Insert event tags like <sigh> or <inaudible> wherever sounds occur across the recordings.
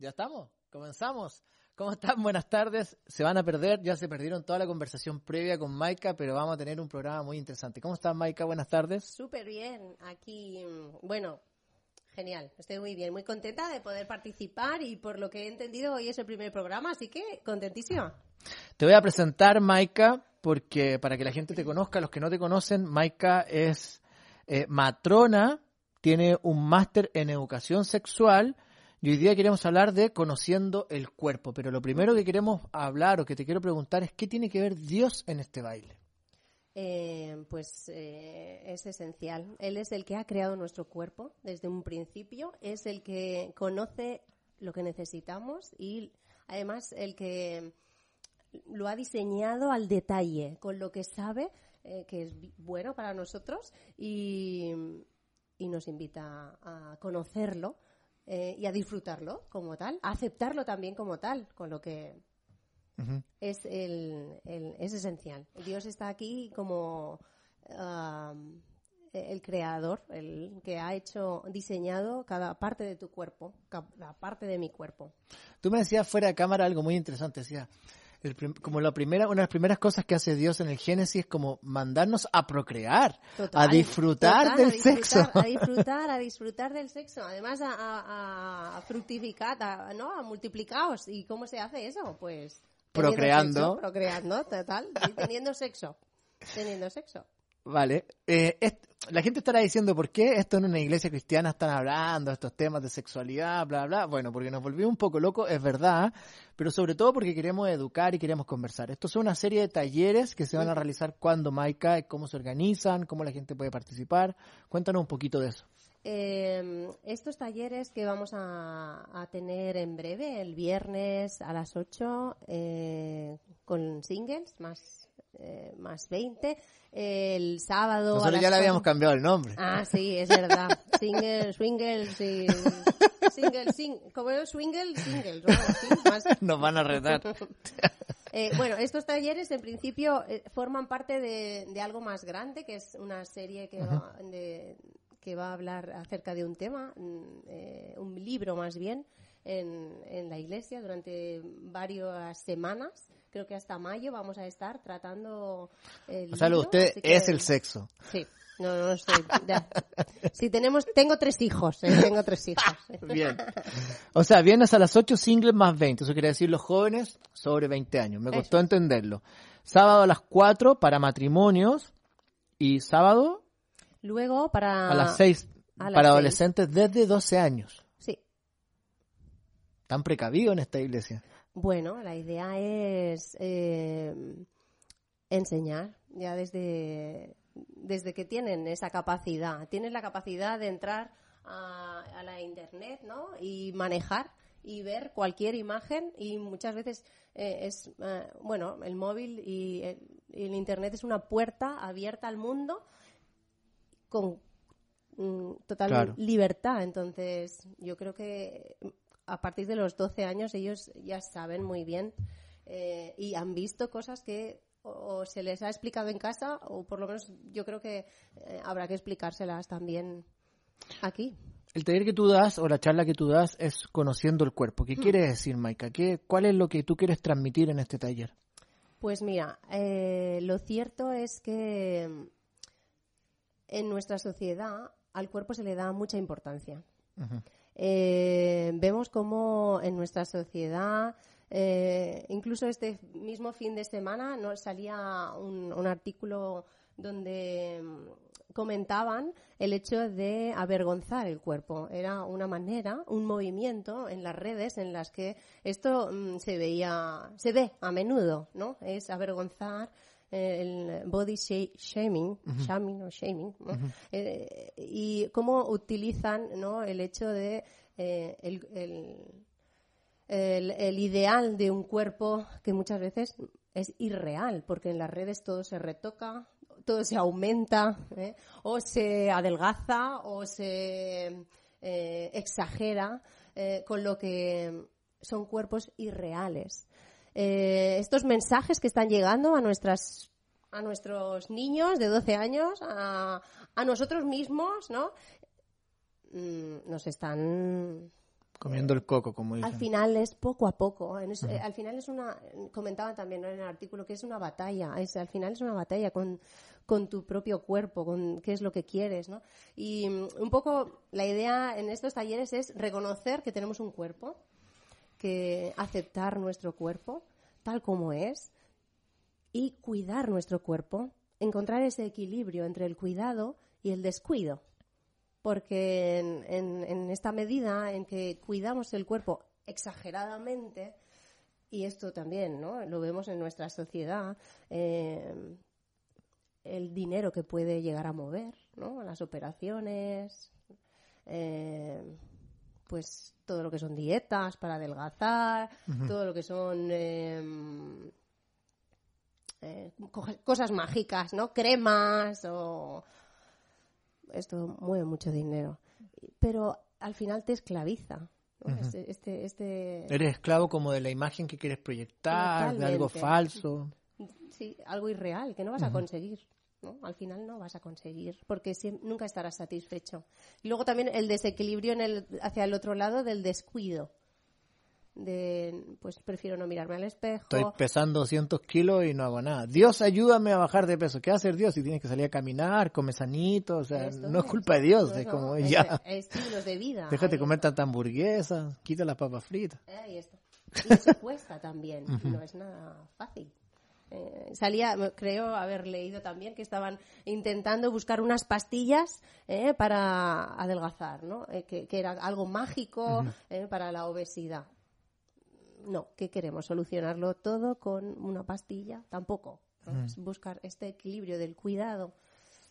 Ya estamos, comenzamos. ¿Cómo están? Buenas tardes. Se van a perder, ya se perdieron toda la conversación previa con Maika, pero vamos a tener un programa muy interesante. ¿Cómo estás, Maika? Buenas tardes. Súper bien. Aquí, bueno, genial. Estoy muy bien, muy contenta de poder participar y por lo que he entendido hoy es el primer programa, así que contentísima. Te voy a presentar, Maika, porque para que la gente te conozca, los que no te conocen, Maika es eh, matrona, tiene un máster en educación sexual y hoy día queremos hablar de conociendo el cuerpo, pero lo primero que queremos hablar o que te quiero preguntar es qué tiene que ver Dios en este baile. Eh, pues eh, es esencial. Él es el que ha creado nuestro cuerpo desde un principio, es el que conoce lo que necesitamos y además el que lo ha diseñado al detalle, con lo que sabe eh, que es bueno para nosotros y, y nos invita a conocerlo eh, y a disfrutarlo como tal, a aceptarlo también como tal, con lo que es, el, es esencial. Dios está aquí como el creador, el que ha hecho, diseñado cada parte de tu cuerpo, cada parte de mi cuerpo. Tú me decías fuera de cámara algo muy interesante, decía, como la primera, una de las primeras cosas que hace Dios en el Génesis es como mandarnos a procrear, a disfrutar del sexo. A <laughs> disfrutar, a disfrutar del sexo. Además, a, fructificar, a, ¿no? A multiplicaros. ¿Y cómo se hace eso? Pues... Procreando. procreando, total. teniendo sexo. Teniendo sexo. Vale. Eh, la gente estará diciendo, ¿por qué esto en una iglesia cristiana están hablando estos temas de sexualidad, bla, bla? Bueno, porque nos volvió un poco locos, es verdad, pero sobre todo porque queremos educar y queremos conversar. Esto es una serie de talleres que se van a realizar cuando, Maika, cómo se organizan, cómo la gente puede participar. Cuéntanos un poquito de eso. Eh, estos talleres que vamos a, tener en breve, el viernes a las 8, eh, con singles, más eh, más 20. El sábado. Nosotros ya le habíamos cambiado el nombre. Ah, sí, es verdad. Single, swingle, sí. <laughs> Single, sing, como es swingle, single. <laughs> Nos van a retar. <laughs> Eh, bueno, estos talleres en principio eh, forman parte de, de, algo más grande, que es una serie que, va, de, que va a hablar acerca de un tema, mm, un libro más bien, en, en la iglesia durante varias semanas creo que hasta mayo vamos a estar tratando el O sea, usted es el sexo. Sí. No, no estoy. <laughs> Sí, tenemos, tengo tres hijos, ¿eh? tengo tres hijos. <laughs> Bien. O sea, viernes a las 8, singles más 20. Eso quiere decir los jóvenes sobre 20 años. Me costó entenderlo. Sábado a las 4 para matrimonios y sábado. Luego para. A las 6 para adolescentes desde 12 años. Sí. Tan precavido en esta iglesia. Bueno, la idea es eh, enseñar ya desde, desde que tienen esa capacidad. Tienen la capacidad de entrar a, la internet ¿no? y manejar y ver cualquier imagen y muchas veces eh, es, eh, bueno, el móvil y el, internet es una puerta abierta al mundo con mm, total libertad. Entonces, yo creo que a partir de los 12 años ellos ya saben muy bien eh, y han visto cosas que o, se les ha explicado en casa o por lo menos yo creo que eh, habrá que explicárselas también aquí. El taller que tú das o la charla que tú das es conociendo el cuerpo. ¿Qué hmm. quiere decir, Maika? ¿Qué, ¿Cuál es lo que tú quieres transmitir en este taller? Pues mira, eh, lo cierto es que en nuestra sociedad al cuerpo se le da mucha importancia. Eh, vemos cómo en nuestra sociedad, eh, incluso este mismo fin de semana, nos salía un, artículo donde mm, comentaban el hecho de avergonzar el cuerpo. Era una manera, un movimiento en las redes en las que esto mm, se veía, se ve a menudo, ¿no? Es avergonzar el body shaming, shaming o shaming, eh, y cómo utilizan ¿no? el hecho de eh, el, el, el ideal de un cuerpo que muchas veces es irreal, porque en las redes todo se retoca, todo se aumenta, ¿eh? o se adelgaza, o se eh, exagera, eh, con lo que son cuerpos irreales. Eh, estos mensajes que están llegando a nuestras a nuestros niños de 12 años, a, a nosotros mismos, ¿no? Mm, nos están Comiendo el coco, como dicen. al final es poco a poco. Eh, al final es una, comentaban también ¿no? en el artículo que es una batalla. Es, al final es una batalla con, con tu propio cuerpo, con qué es lo que quieres, ¿no? Y mm, un poco la idea en estos talleres es reconocer que tenemos un cuerpo, que aceptar nuestro cuerpo tal como es y cuidar nuestro cuerpo, encontrar ese equilibrio entre el cuidado y el descuido porque en, esta medida en que cuidamos el cuerpo exageradamente, y esto también ¿no? lo vemos en nuestra sociedad, eh, el dinero que puede llegar a mover, ¿no? las operaciones, eh, pues todo lo que son dietas para adelgazar, todo lo que son eh, eh, co- cosas mágicas, ¿no? Cremas o esto mueve mucho dinero, pero al final te esclaviza. ¿no? Este, este, este- Eres esclavo como de la imagen que quieres proyectar, de algo falso. sí, algo irreal que no vas a conseguir. ¿No? Al final no vas a conseguir porque siem- nunca estarás satisfecho. Y luego también el desequilibrio en el, hacia el otro lado del descuido. De, pues prefiero no mirarme al espejo. Estoy pesando 200 kilos y no hago nada. Dios, ayúdame a bajar de peso. ¿Qué va a hacer Dios si tienes que salir a caminar, comer sanito? O sea, Esto no es culpa de Dios, es como es- ya. Estilos de vida. Déjate Ahí comer está. tanta hamburguesa, quita las papas fritas. Ahí está. Y eso cuesta también, no es nada fácil. Eh, salía, creo haber leído también que estaban intentando buscar unas pastillas eh, para adelgazar, ¿no? Eh, que, que era algo mágico eh, para la obesidad. No, ¿qué queremos? ¿Solucionarlo todo con una pastilla? Tampoco. ¿no? Es buscar este equilibrio del cuidado,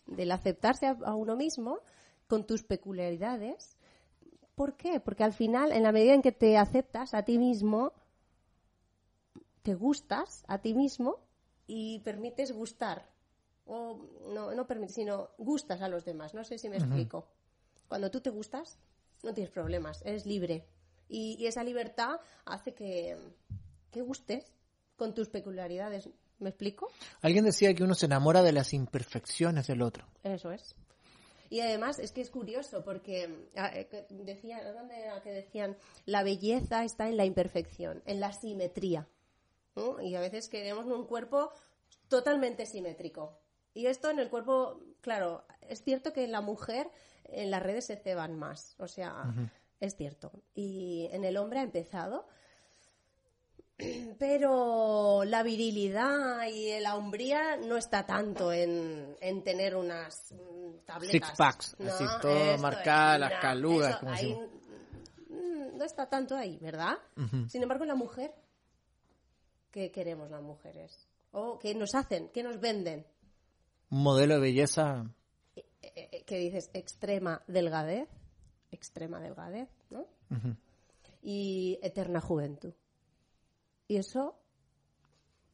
del aceptarse a, a uno mismo con tus peculiaridades ¿Por qué? Porque al final, en la medida en que te aceptas a ti mismo, te gustas a ti mismo y permites gustar. O no, no permites, sino gustas a los demás. No sé si me explico. Cuando tú te gustas, no tienes problemas, eres libre. Y, y esa libertad hace que, que gustes con tus peculiaridades. ¿Me explico? Alguien decía que uno se enamora de las imperfecciones del otro. Eso es. Y además es que es curioso porque ah, eh, decían, ¿dónde era que decían? La belleza está en la imperfección, en la simetría. ¿No? Y a veces queremos un cuerpo totalmente simétrico. Y esto en el cuerpo, claro, es cierto que en la mujer en las redes se ceban más, o sea, es cierto. Y en el hombre ha empezado, <clears throat> pero la virilidad y la hombría no está tanto en, en tener unas mm, tabletas. Six packs, así, todo marcada, las no, calugas, eso como ahí, mm, no está tanto ahí, ¿verdad? Sin embargo, en la mujer, ¿qué queremos las mujeres? ¿O qué nos hacen? ¿Qué nos venden? Un modelo de belleza. Eh, eh, ¿Qué dices? Extrema delgadez, extrema delgadez, ¿no? Y eterna juventud. Y eso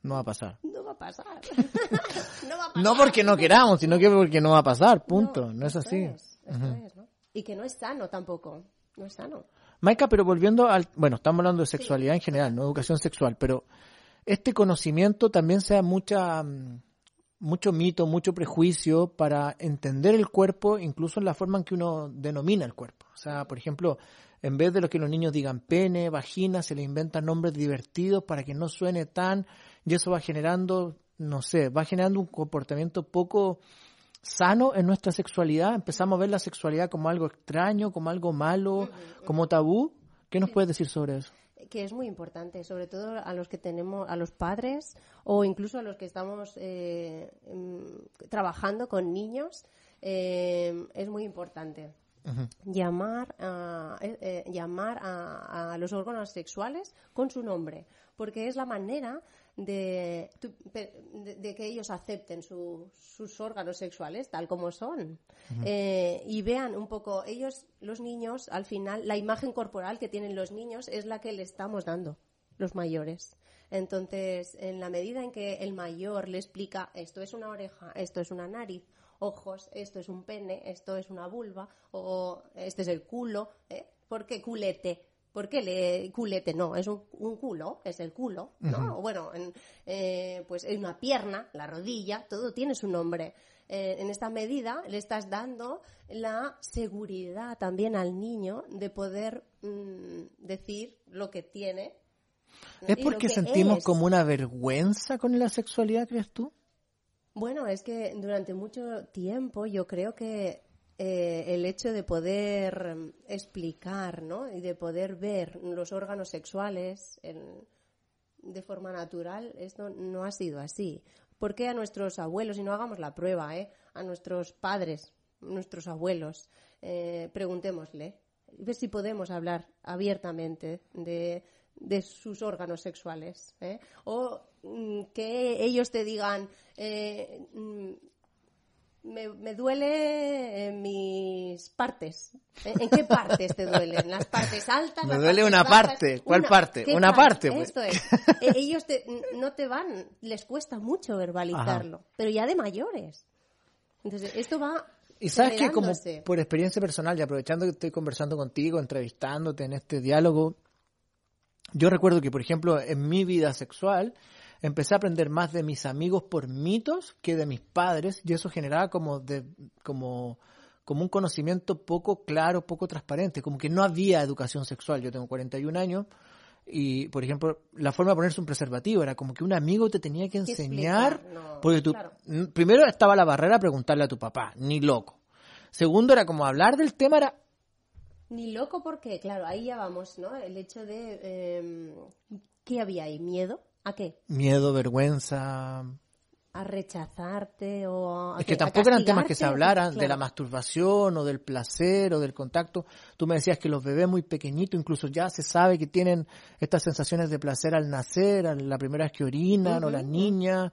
No va a pasar. no va a pasar. <laughs> no va a pasar. No porque no queramos, sino que porque no va a pasar, punto. No, es esto así. es, esto es, ¿no? Y que no es sano tampoco. No es sano. Maika, pero volviendo al... Bueno, estamos hablando de sexualidad en general, no educación sexual, pero este conocimiento también sea mucha... mm, mucho mito, mucho prejuicio para entender el cuerpo, incluso en la forma en que uno denomina el cuerpo. O sea, por ejemplo, en vez de lo que los niños digan pene, vagina, se le inventan nombres divertidos para que no suene tan, y eso va generando, no sé, va generando un comportamiento poco sano en nuestra sexualidad. Empezamos a ver la sexualidad como algo extraño, como algo malo, como tabú. ¿Qué nos puedes decir sobre eso? Que es muy importante, sobre todo a los que tenemos, a los padres o incluso a los que estamos eh, mm, trabajando con niños, eh, es muy importante. Llamar, a, eh, eh, llamar a, los órganos sexuales con su nombre, porque es la manera de, de, que ellos acepten sus órganos sexuales tal como son. Eh, y vean un poco, ellos, los niños, al final, la imagen corporal que tienen los niños es la que le estamos dando, los mayores. Entonces, en la medida en que el mayor le explica esto es una oreja, esto es una nariz, ojos, esto es un pene, esto es una vulva, o este es el culo. ¿eh? ¿Por qué culete? ¿Por qué le culete? No, es un, culo, es el culo, ¿no? Bueno, en, eh, pues en una pierna, la rodilla, todo tiene su nombre. Eh, en esta medida le estás dando la seguridad también al niño de poder mm, decir lo que tiene. ¿Es porque sentimos como una vergüenza con la sexualidad, crees tú? Bueno, es que durante mucho tiempo yo creo que eh, el hecho de poder explicar ¿no? y de poder ver los órganos sexuales de forma natural, esto no ha sido así. ¿Por qué a nuestros abuelos, y no hagamos la prueba, ¿eh? a nuestros padres, nuestros abuelos, eh, preguntémosle, ver si podemos hablar abiertamente de, de sus órganos sexuales. ¿eh? O que ellos te digan, eh, mm, me, duele en mis partes. ¿En qué partes te duelen? ¿Las partes altas? Me duele una parte. ¿Cuál parte? Una parte. Pues. Esto es. <laughs> E, ellos no te van, les cuesta mucho verbalizarlo, pero ya de mayores. Entonces, esto va y sabes que como por experiencia personal y aprovechando que estoy conversando contigo, entrevistándote en este diálogo, yo recuerdo que, por ejemplo, en mi vida sexual, empecé a aprender más de mis amigos por mitos que de mis padres, y eso generaba como, de, como, como un conocimiento poco claro, poco transparente, como que no había educación sexual. Yo tengo 41 años y, por ejemplo, la forma de ponerse un preservativo era como que un amigo te tenía que enseñar, porque tú, primero estaba la barrera a preguntarle a tu papá, ni loco. Segundo era como hablar del tema era ni loco porque, claro, ahí ya vamos, ¿no? El hecho de... Eh, ¿Qué había ahí? ¿Miedo? ¿A qué? Miedo, vergüenza... A rechazarte o a... Es que, tampoco eran temas que se hablaran de la masturbación o del placer o del contacto. Tú me decías que los bebés muy pequeñitos incluso ya se sabe que tienen estas sensaciones de placer al nacer, a la primera vez que orinan o las niñas.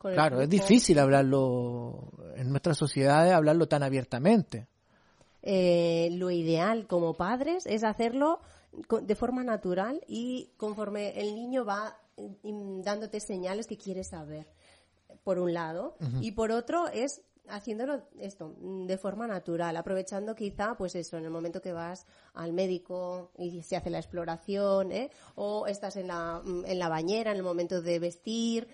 Claro, es difícil hablarlo en nuestras sociedades, hablarlo tan abiertamente. Eh, lo ideal como padres es hacerlo de forma natural y conforme el niño va dándote señales que quiere saber, por un lado, y por otro es haciéndolo esto mm, de forma natural, aprovechando quizá, pues eso, en el momento que vas al médico y se hace la exploración, ¿eh? o estás en la, mm, en la bañera en el momento de vestir,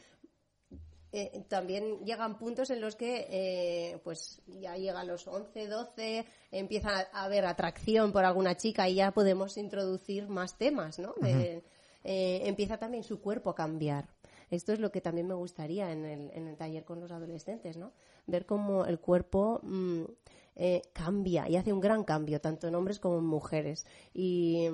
eh, también llegan puntos en los que eh, pues ya llega a los 11, 12, empieza a haber atracción por alguna chica y ya podemos introducir más temas, ¿no? Eh, empieza también su cuerpo a cambiar. Esto es lo que también me gustaría en el, en el taller con los adolescentes, ¿no? Ver cómo el cuerpo mm, cambia y hace un gran cambio, tanto en hombres como en mujeres. Y,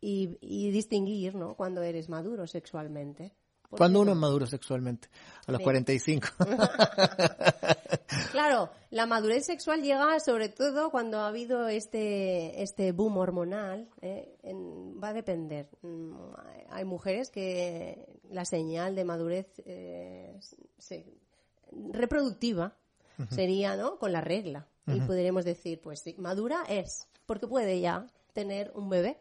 y, y distinguir, ¿no? Cuando eres maduro sexualmente. ¿Cuándo uno es maduro sexualmente? A los 45. <laughs> <laughs> claro, la madurez sexual llega sobre todo cuando ha habido este, este boom hormonal. ¿eh? va a depender. Mm, hay mujeres que la señal de madurez eh, reproductiva sería ¿no? con la regla. Y podríamos decir, pues sí, madura es, porque puede ya tener un bebé.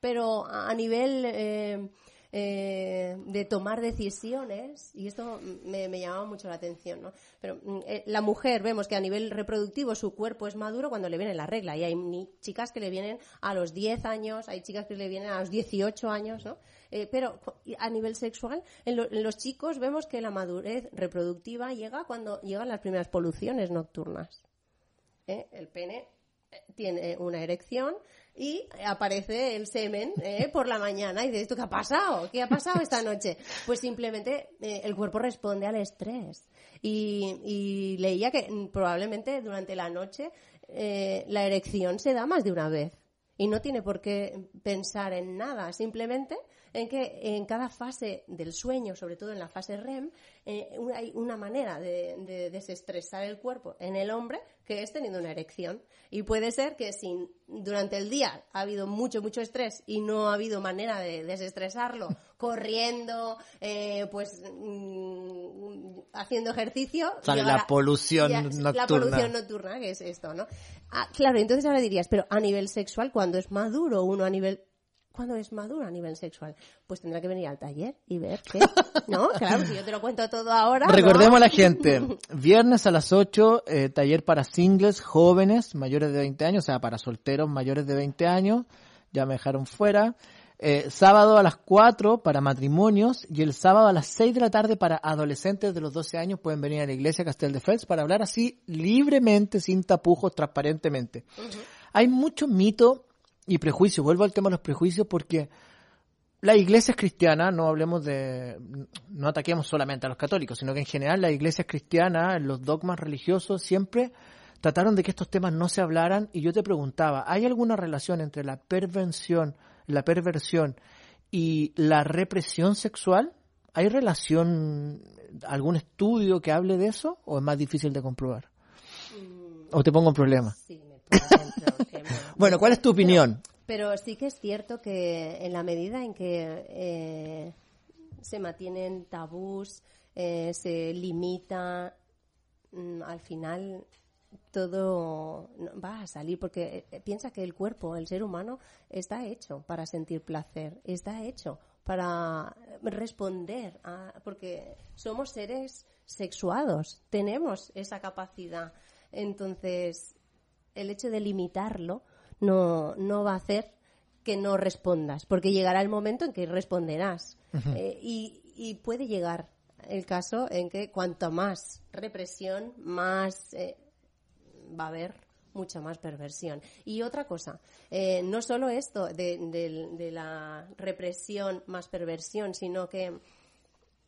Pero a nivel eh, eh, de tomar decisiones, y esto me, llamaba mucho la atención, ¿no? Pero mm, eh, la mujer, vemos que a nivel reproductivo su cuerpo es maduro cuando le viene la regla, y hay chicas que le vienen a los 10 años, hay chicas que le vienen a los 18 años, ¿no? Eh, pero a nivel sexual, en, en, los chicos vemos que la madurez reproductiva llega cuando llegan las primeras poluciones nocturnas. El pene tiene una erección, y aparece el semen eh, por la mañana y dices, ¿esto qué ha pasado? ¿Qué ha pasado esta noche? Pues simplemente eh, el cuerpo responde al estrés. Y, leía que probablemente durante la noche eh, la erección se da más de una vez. y no tiene por qué pensar en nada, simplemente en que en cada fase del sueño, sobre todo en la fase REM, eh, hay una manera de, desestresar el cuerpo en el hombre que es teniendo una erección. Y puede ser que si durante el día ha habido mucho, mucho estrés y no ha habido manera de desestresarlo, <laughs> corriendo, eh, pues mm, haciendo ejercicio. Sale la polución nocturna. La polución nocturna, que es esto, ¿no? Ah, claro, entonces ahora dirías, pero a nivel sexual, cuando es maduro uno a nivel cuando es maduro a nivel sexual, pues tendrá que venir al taller y ver qué. ¿No? <laughs> Claro, si yo te lo cuento todo ahora. Recordemos a la gente, viernes a las 8, eh, taller para singles jóvenes mayores de 20 años, o sea, para solteros mayores de 20 años, ya me dejaron fuera. Eh, sábado a las 4 para matrimonios y el sábado a las 6 de la tarde para adolescentes de los 12 años pueden venir a la iglesia Castel de Fels para hablar así libremente, sin tapujos, transparentemente. Hay mucho mito y prejuicio. Vuelvo al tema de los prejuicios porque la iglesia es cristiana, no hablemos de, no ataquemos solamente a los católicos, sino que en general la iglesia cristiana, los dogmas religiosos siempre trataron de que estos temas no se hablaran y yo te preguntaba, ¿hay alguna relación entre la perversión, la perversión y la represión sexual? ¿Hay relación, algún estudio que hable de eso o es más difícil de comprobar? Mm. ¿O te pongo un problema? Sí, bueno, ¿cuál es tu opinión? Pero sí que es cierto que en la medida en que eh, se mantienen tabús, eh, se limita, mm, al final todo va a salir porque eh, piensa que el cuerpo, el ser humano, está hecho para sentir placer, está hecho para responder, a, porque somos seres sexuados, tenemos esa capacidad. Entonces, el hecho de limitarlo no, no va a hacer que no respondas, porque llegará el momento en que responderás. Eh, y, puede llegar el caso en que cuanto más represión, más eh, va a haber mucha más perversión. Y otra cosa, eh, no solo esto de, de, la represión más perversión, sino que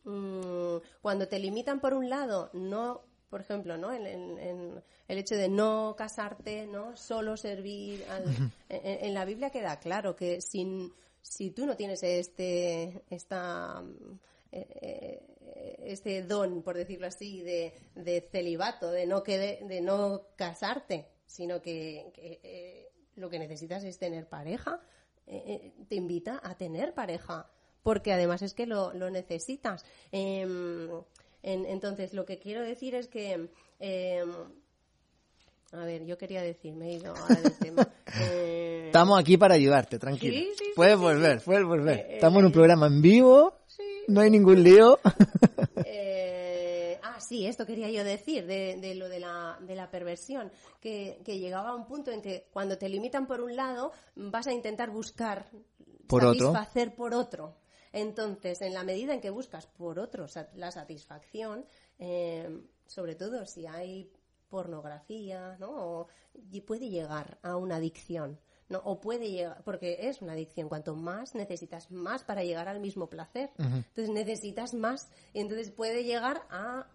mm, cuando te limitan por un lado, no por ejemplo, ¿no? En, el hecho de no casarte, ¿no? Solo servir en, la Biblia queda claro que sin, si tú no tienes este, esta, eh, eh, este don, por decirlo así, de, de celibato, de no, de no casarte, sino que, eh, lo que necesitas es tener pareja, te invita a tener pareja, porque además es que lo, lo necesitas. Em, entonces, lo que quiero decir es que. Em, a ver, yo quería decir, me he ido ahora del tema. <laughs> Eh, Estamos aquí para ayudarte, tranquilo. puedes volver, puedes volver. Eh, Estamos en un programa en vivo, no hay ningún lío. <laughs> Eh, ah, sí, esto quería yo decir, de, lo de la, de la perversión, que, que, llegaba a un punto en que cuando te limitan por un lado, vas a intentar buscar por satisfacer por otro. Entonces, en la medida en que buscas por otros la satisfacción, eh, sobre todo si hay pornografía, ¿no? y puede llegar a una adicción. ¿no? O puede llegar, porque es una adicción, cuanto más necesitas más para llegar al mismo placer. Entonces necesitas más y entonces puede llegar a,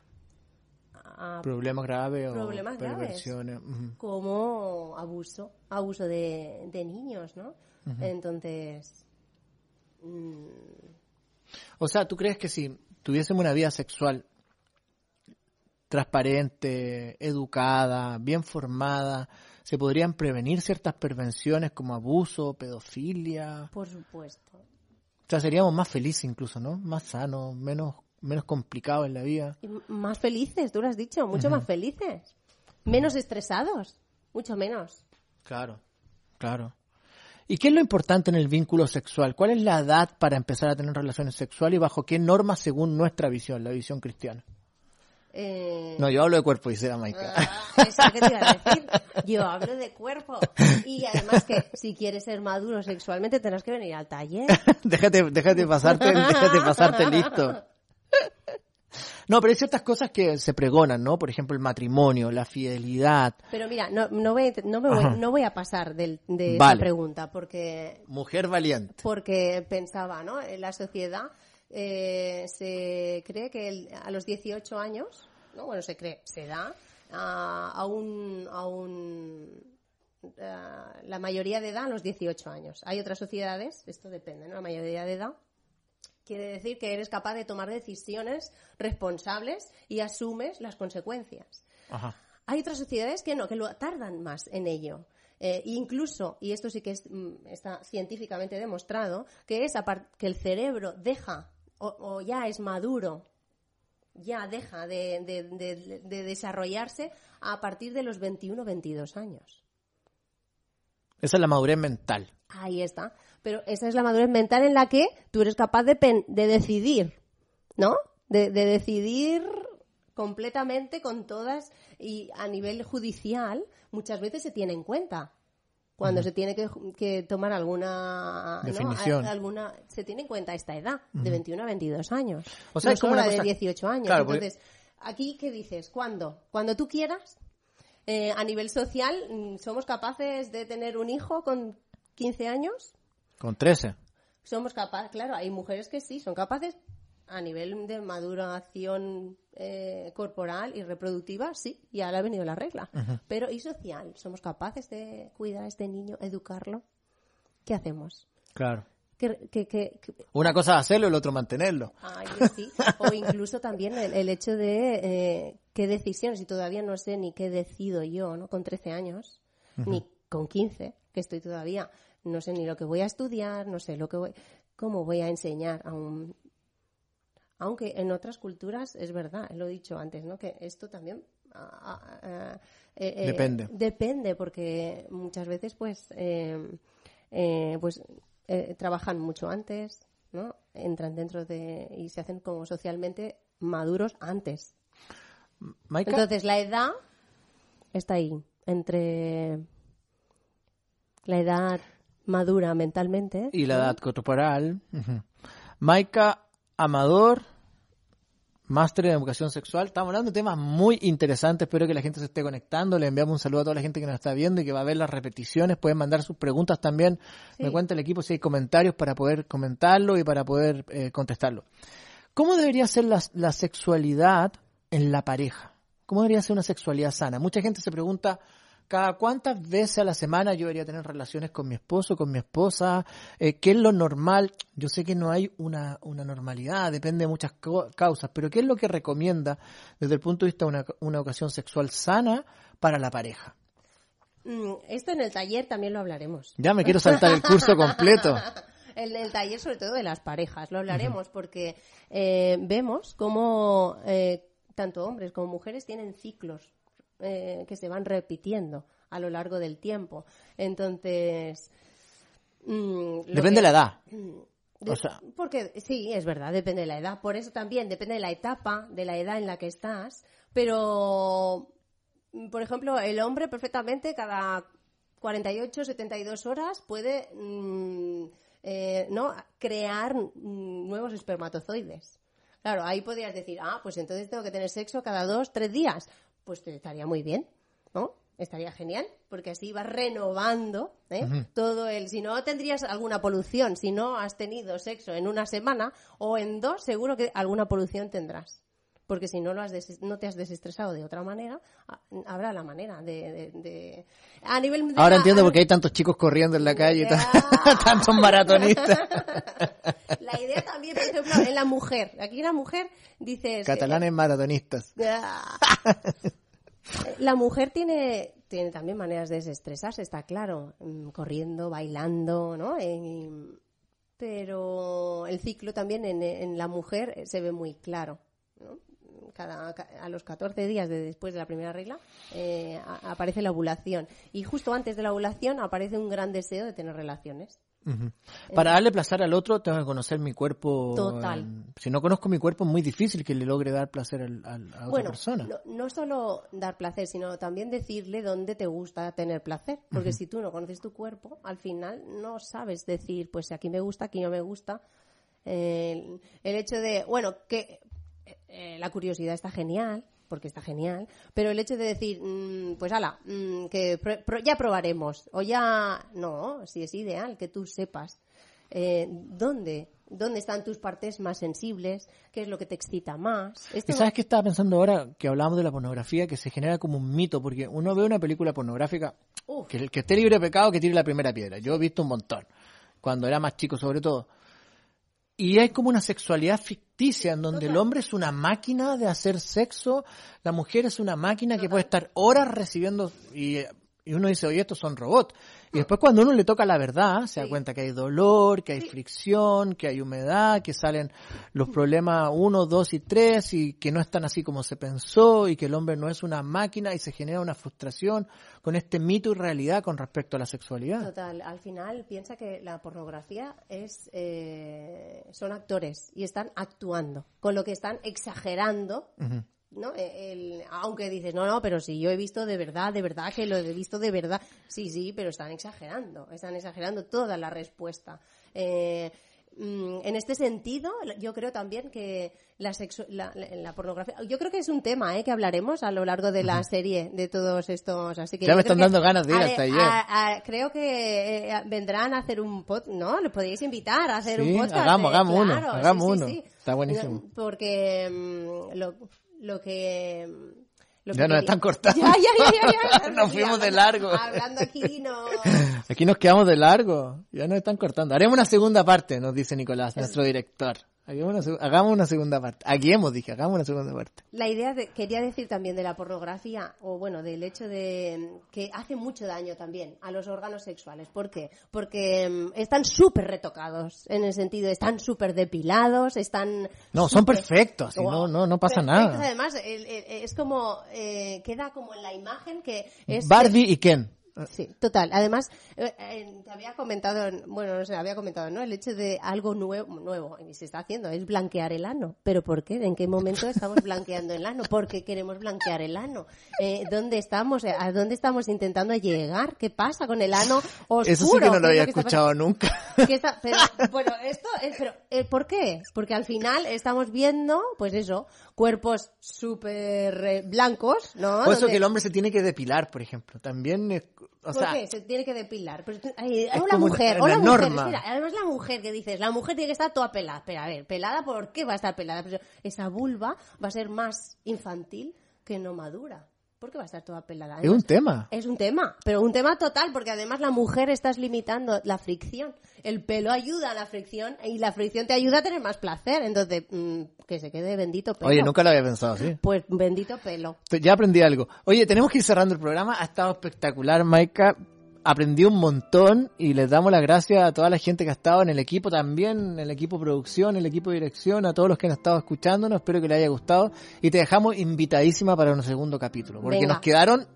problemas graves problemas graves, como abuso, abuso de, niños, ¿no? Entonces, Mm. O sea, ¿tú crees que si tuviésemos una vida sexual transparente, educada, bien formada, se podrían prevenir ciertas prevenciones como abuso, pedofilia? Por supuesto. O sea, seríamos más felices incluso, ¿no? Más sanos, menos menos complicados en la vida. más felices, tú lo has dicho, mucho más felices. Menos estresados, mucho menos. Claro, claro. ¿Y qué es lo importante en el vínculo sexual? ¿Cuál es la edad para empezar a tener relaciones sexuales y bajo qué normas según nuestra visión, la visión cristiana? Eh... No, yo hablo de cuerpo, dice la Maika. Ah, eso que te iba a decir. Yo hablo de cuerpo. Y además que si quieres ser maduro sexualmente tendrás que venir al taller. <laughs> déjate, déjate pasarte, déjate pasarte listo. <laughs> No, pero hay ciertas cosas que se pregonan, ¿no? Por ejemplo, el matrimonio, la fidelidad. Pero mira, no, no, voy, no, me voy, no voy a pasar de, de esa pregunta porque... Mujer valiente. Porque pensaba, ¿no? En la sociedad eh, se cree que a los 18 años, ¿no? Bueno, se cree, se da a, un, a un la mayoría de edad a los 18 años. Hay otras sociedades, esto depende, ¿no? La mayoría de edad quiere decir que eres capaz de tomar decisiones responsables y asumes las consecuencias. Hay otras sociedades que no, que lo tardan más en ello. Eh, incluso, y esto sí que mm, está científicamente demostrado, que es que el cerebro deja o, ya es maduro, ya deja de, desarrollarse a partir de los 21 22 años. Esa es la madurez mental. Ahí está. Pero esa es la madurez mental en la que tú eres capaz de, decidir, ¿no? De, decidir completamente con todas y a nivel judicial muchas veces se tiene en cuenta. Cuando se tiene que, tomar alguna definición. Alguna se tiene en cuenta esta edad de 21 a 22 años. O sea es como la de 18 años. Entonces aquí qué dices ¿cuándo? cuando tú quieras eh, a nivel social mm, somos capaces de tener un hijo con 15 años con 13. Somos capaces, claro, hay mujeres que sí, son capaces a nivel de maduración eh, corporal y reproductiva, sí, ya le ha venido la regla. Pero ¿y social? ¿Somos capaces de cuidar a este niño, educarlo? ¿Qué hacemos? Claro. Que, Una cosa es hacerlo y el otro mantenerlo. sí. O incluso también el, hecho de eh, qué decisiones, y todavía no sé ni qué decido yo, ¿no? Con 13 años, ni con 15, que estoy todavía no sé ni lo que voy a estudiar, no sé lo que voy, cómo voy a enseñar a un... Aunque en otras culturas es verdad, lo he dicho antes, ¿no? Que esto también eh, eh, depende. Depende, porque muchas veces, pues, em, eh, pues trabajan mucho antes, ¿no? Entran dentro de y se hacen como socialmente maduros antes. Entonces la edad está ahí entre la edad madura mentalmente. Y la edad corporal. Maika Amador, máster en educación sexual. Estamos hablando de temas muy interesantes. Espero que la gente se esté conectando. Le enviamos un saludo a toda la gente que nos está viendo y que va a ver las repeticiones. Pueden mandar sus preguntas también. Me cuenta el equipo si hay comentarios para poder comentarlo y para poder eh, contestarlo. ¿Cómo debería ser la, la sexualidad en la pareja? ¿Cómo debería ser una sexualidad sana? Mucha gente se pregunta cada cuántas veces a la semana yo debería tener relaciones con mi esposo, con mi esposa, eh, qué es lo normal. Yo sé que no hay una, una normalidad, depende de muchas causas, pero qué es lo que recomienda desde el punto de vista de una, una ocasión sexual sana para la pareja. Mm, esto en el taller también lo hablaremos. Ya me quiero saltar el curso completo. <laughs> el, el, taller sobre todo de las parejas, lo hablaremos porque eh, vemos cómo eh, tanto hombres como mujeres tienen ciclos eh, que se van repitiendo a lo largo del tiempo. Entonces. Mm, depende de la edad. <clears throat> Mm, porque sí, es verdad, depende de la edad. Por eso también depende de la etapa, de la edad en la que estás. Pero, mm, por ejemplo, el hombre perfectamente cada 48, 72 horas puede eh, no crear nuevos espermatozoides. Claro, ahí podrías decir, ah, pues entonces tengo que tener sexo cada dos, tres días pues te estaría muy bien, ¿no? Estaría genial, porque así vas renovando ¿eh? todo el... Si no tendrías alguna polución, si no has tenido sexo en una semana o en dos, seguro que alguna polución tendrás. Porque si no, lo has no te has desestresado de otra manera, habrá la manera de... A nivel Ahora entiendo por qué hay tantos chicos corriendo en la calle, <laughs> tantos maratonistas. <laughs> La idea también, por ejemplo, en la mujer. Aquí la mujer dice... Catalanes maratonistas. <laughs> La mujer tiene, tiene también maneras de desestresarse, está claro, mm, corriendo, bailando, ¿no? pero el ciclo también en, en, la mujer se ve muy claro. Cada, a los 14 días de después de la primera regla eh, aparece la ovulación y justo antes de la ovulación aparece un gran deseo de tener relaciones. Para darle placer al otro, tengo que conocer mi cuerpo. Total. si no conozco mi cuerpo, es muy difícil que le logre dar placer a, otra bueno, persona. No, no, solo dar placer, sino también decirle dónde te gusta tener placer. Porque si tú no conoces tu cuerpo, al final no sabes decir, pues aquí me gusta, aquí no me gusta. el hecho de, bueno, que eh, la curiosidad está genial, porque está genial, pero el hecho de decir, mm, pues ala, mm, que ya probaremos, o ya, no, si es ideal que tú sepas eh, dónde dónde están tus partes más sensibles, qué es lo que te excita más. ¿Y sabes qué estaba pensando ahora que hablábamos de la pornografía? Que se genera como un mito, porque uno ve una película pornográfica, Uf. Que el que esté libre de pecado, que tire la primera piedra. Yo he visto un montón. Cuando era más chico, sobre todo. Y hay como una sexualidad ficticia en donde el hombre es una máquina de hacer sexo, la mujer es una máquina que puede estar horas recibiendo y, y uno dice, oye, estos son robots. Y después cuando uno le toca la verdad, se da cuenta que hay dolor, que hay fricción, que hay humedad, que salen los problemas uno, dos y tres y que no están así como se pensó y que el hombre no es una máquina y se genera una frustración con este mito y realidad con respecto a la sexualidad. Total, al final piensa que la pornografía es eh, son actores y están actuando, con lo que están exagerando, ¿no? Eh, el- aunque dices, no, no, pero si yo he visto de verdad, de verdad que lo he visto de verdad. Sí, sí, pero están exagerando, están exagerando toda la respuesta. Eh, mm, en este sentido, yo creo también que la, la, la- pornografía, yo creo que es un tema ¿eh? que hablaremos a lo largo de la serie de todos estos, así que Ya me están que dando ganas de ir hasta ayer. a- a- creo que eh, vendrán a hacer un pod, ¿no? Le podéis invitar a hacer Sí, un podcast. hagamos, hagamos uno, claro, sí, hagamos sí, uno. Está buenísimo. Porque mm, lo, lo que... lo que Ya nos quería- están cortando. Ya, ya, ya, ya. <laughs> Nos fuimos de largo. Hablando aquí, no... Aquí nos quedamos de largo. Ya nos están cortando. Haremos una segunda parte, nos dice Nicolás, nuestro director. Hagamos una, seg- hagamos una segunda parte. Aquí hemos, dije, hagamos una segunda parte. La idea, de, quería decir también de la pornografía, o bueno, del hecho de mm, que hace mucho daño también a los órganos sexuales. ¿Por qué? Porque mm, están súper retocados, en el sentido, están súper depilados, están... No, son perfectos, y no, no, no pasa nada. Además, es como, eh, queda como en la imagen que es... Barbie y Ken. Sí, total. Además, eh, eh, te había comentado, bueno, no sé, había comentado, ¿no? El hecho de algo nuevo, nuevo, y se está haciendo, es blanquear el ano. ¿Pero por qué? ¿En qué momento estamos blanqueando el ano? ¿Por qué queremos blanquear el ano? Eh, ¿Dónde estamos? ¿A dónde estamos intentando llegar? ¿Qué pasa con el ano oscuro? Eso sí que no ¿Qué lo había escuchado nunca. ¿Qué está- pero, bueno, esto, eh, pero, eh, ¿por qué? Porque al final estamos viendo, pues eso, cuerpos súper eh, blancos, ¿no? Por eso Donde- que el hombre se tiene que depilar, por ejemplo. También, es- o ¿Por sea, qué? Se tiene que depilar. Pero, ay, Es o una- mujer, o una la mujer. norma. Espera, además la mujer que dices, la mujer tiene que estar toda pelada. Pero a ver, pelada, ¿por qué va a estar pelada? Pero esa vulva va a ser más infantil que no madura. ¿Por qué va a estar toda pelada? es un tema. es un tema, pero un tema total, porque además la mujer estás limitando la fricción. El pelo ayuda a la fricción y la fricción te ayuda a tener más placer. Entonces, mm, que se quede bendito pelo. Oye, nunca lo había pensado así. Pues bendito pelo. Ya aprendí algo. Oye, tenemos que ir cerrando el programa. Ha estado espectacular, Maika. Aprendí un montón y les damos las gracias a toda la gente que ha estado en el equipo también, en el equipo producción, en el equipo dirección, a todos los que han estado escuchándonos. Espero que les haya gustado y te dejamos invitadísima para un segundo capítulo, porque Venga. nos quedaron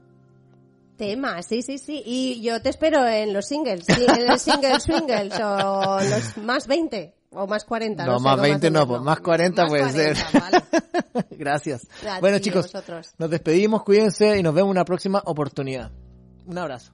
Tema, sí, sí, sí. Y yo te espero en los singles, sí, en el single swingles o los más 20 o más 40. No, sé más cómo 20 no, pues más 40 Más puede 40, ser. vale. <laughs> Gracias. A Bueno, chicos, nos despedimos, cuídense y nos vemos en una próxima oportunidad. Un abrazo.